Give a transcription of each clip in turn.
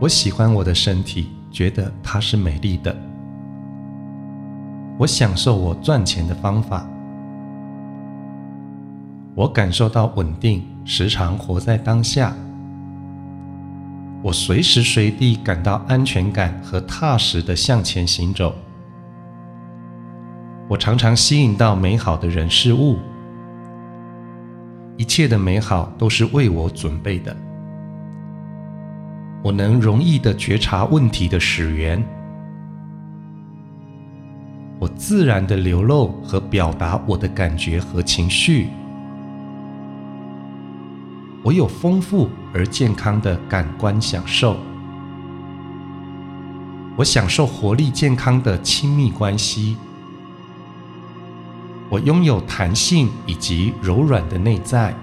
我喜欢我的身体，觉得它是美丽的。我享受我赚钱的方法。我感受到稳定，时常活在当下。我随时随地感到安全感和踏实的向前行走。我常常吸引到美好的人事物，一切的美好都是为我准备的。我能容易的觉察问题的始源，我自然的流露和表达我的感觉和情绪，我有丰富而健康的感官享受，我享受活力健康的亲密关系，我拥有弹性以及柔软的内在，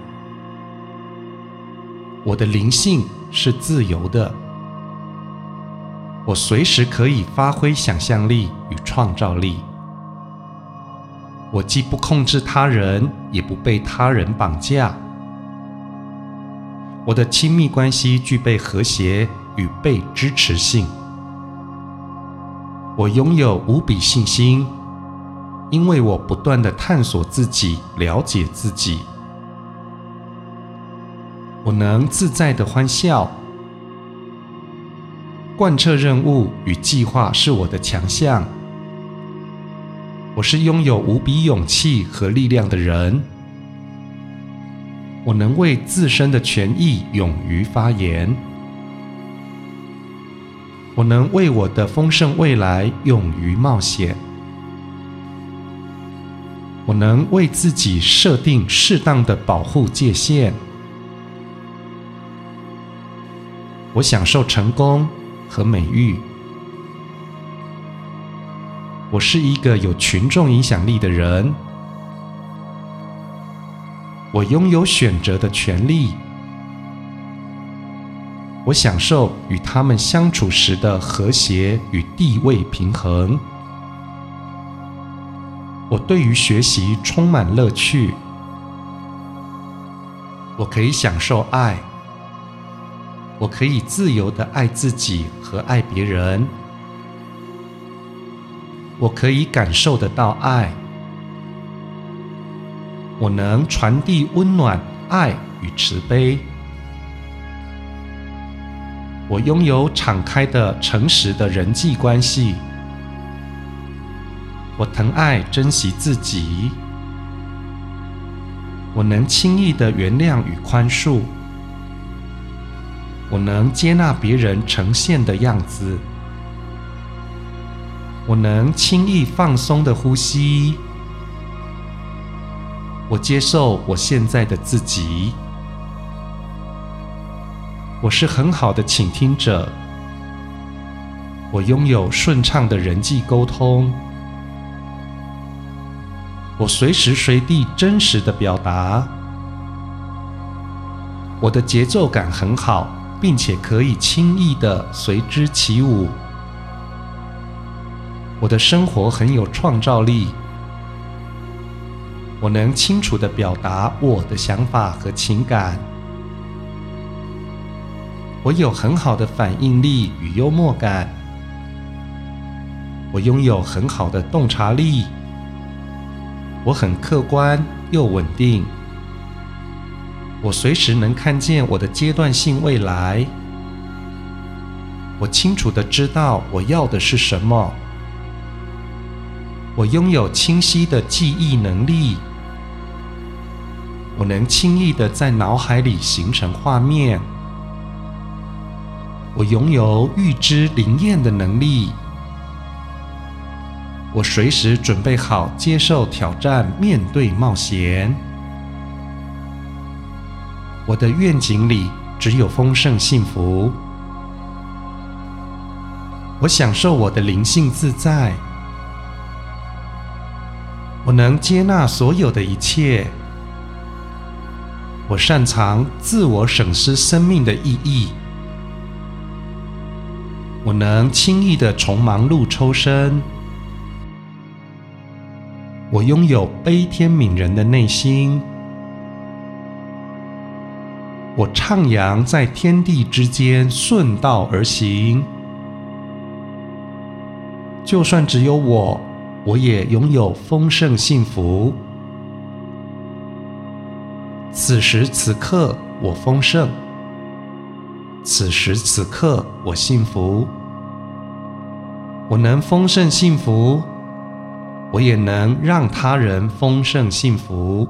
我的灵性。是自由的，我随时可以发挥想象力与创造力。我既不控制他人，也不被他人绑架。我的亲密关系具备和谐与被支持性。我拥有无比信心，因为我不断的探索自己，了解自己。我能自在的欢笑，贯彻任务与计划是我的强项。我是拥有无比勇气和力量的人。我能为自身的权益勇于发言。我能为我的丰盛未来勇于冒险。我能为自己设定适当的保护界限。我享受成功和美誉。我是一个有群众影响力的人。我拥有选择的权利。我享受与他们相处时的和谐与地位平衡。我对于学习充满乐趣。我可以享受爱。我可以自由的爱自己和爱别人，我可以感受得到爱，我能传递温暖、爱与慈悲，我拥有敞开的、诚实的人际关系，我疼爱、珍惜自己，我能轻易的原谅与宽恕。我能接纳别人呈现的样子，我能轻易放松的呼吸，我接受我现在的自己，我是很好的倾听者，我拥有顺畅的人际沟通，我随时随地真实的表达，我的节奏感很好。并且可以轻易的随之起舞。我的生活很有创造力，我能清楚的表达我的想法和情感。我有很好的反应力与幽默感。我拥有很好的洞察力。我很客观又稳定。我随时能看见我的阶段性未来。我清楚的知道我要的是什么。我拥有清晰的记忆能力。我能轻易的在脑海里形成画面。我拥有预知灵验的能力。我随时准备好接受挑战，面对冒险。我的愿景里只有丰盛幸福。我享受我的灵性自在。我能接纳所有的一切。我擅长自我审视生命的意义。我能轻易的从忙碌抽身。我拥有悲天悯人的内心。我徜徉在天地之间，顺道而行。就算只有我，我也拥有丰盛幸福。此时此刻，我丰盛；此时此刻，我幸福。我能丰盛幸福，我也能让他人丰盛幸福。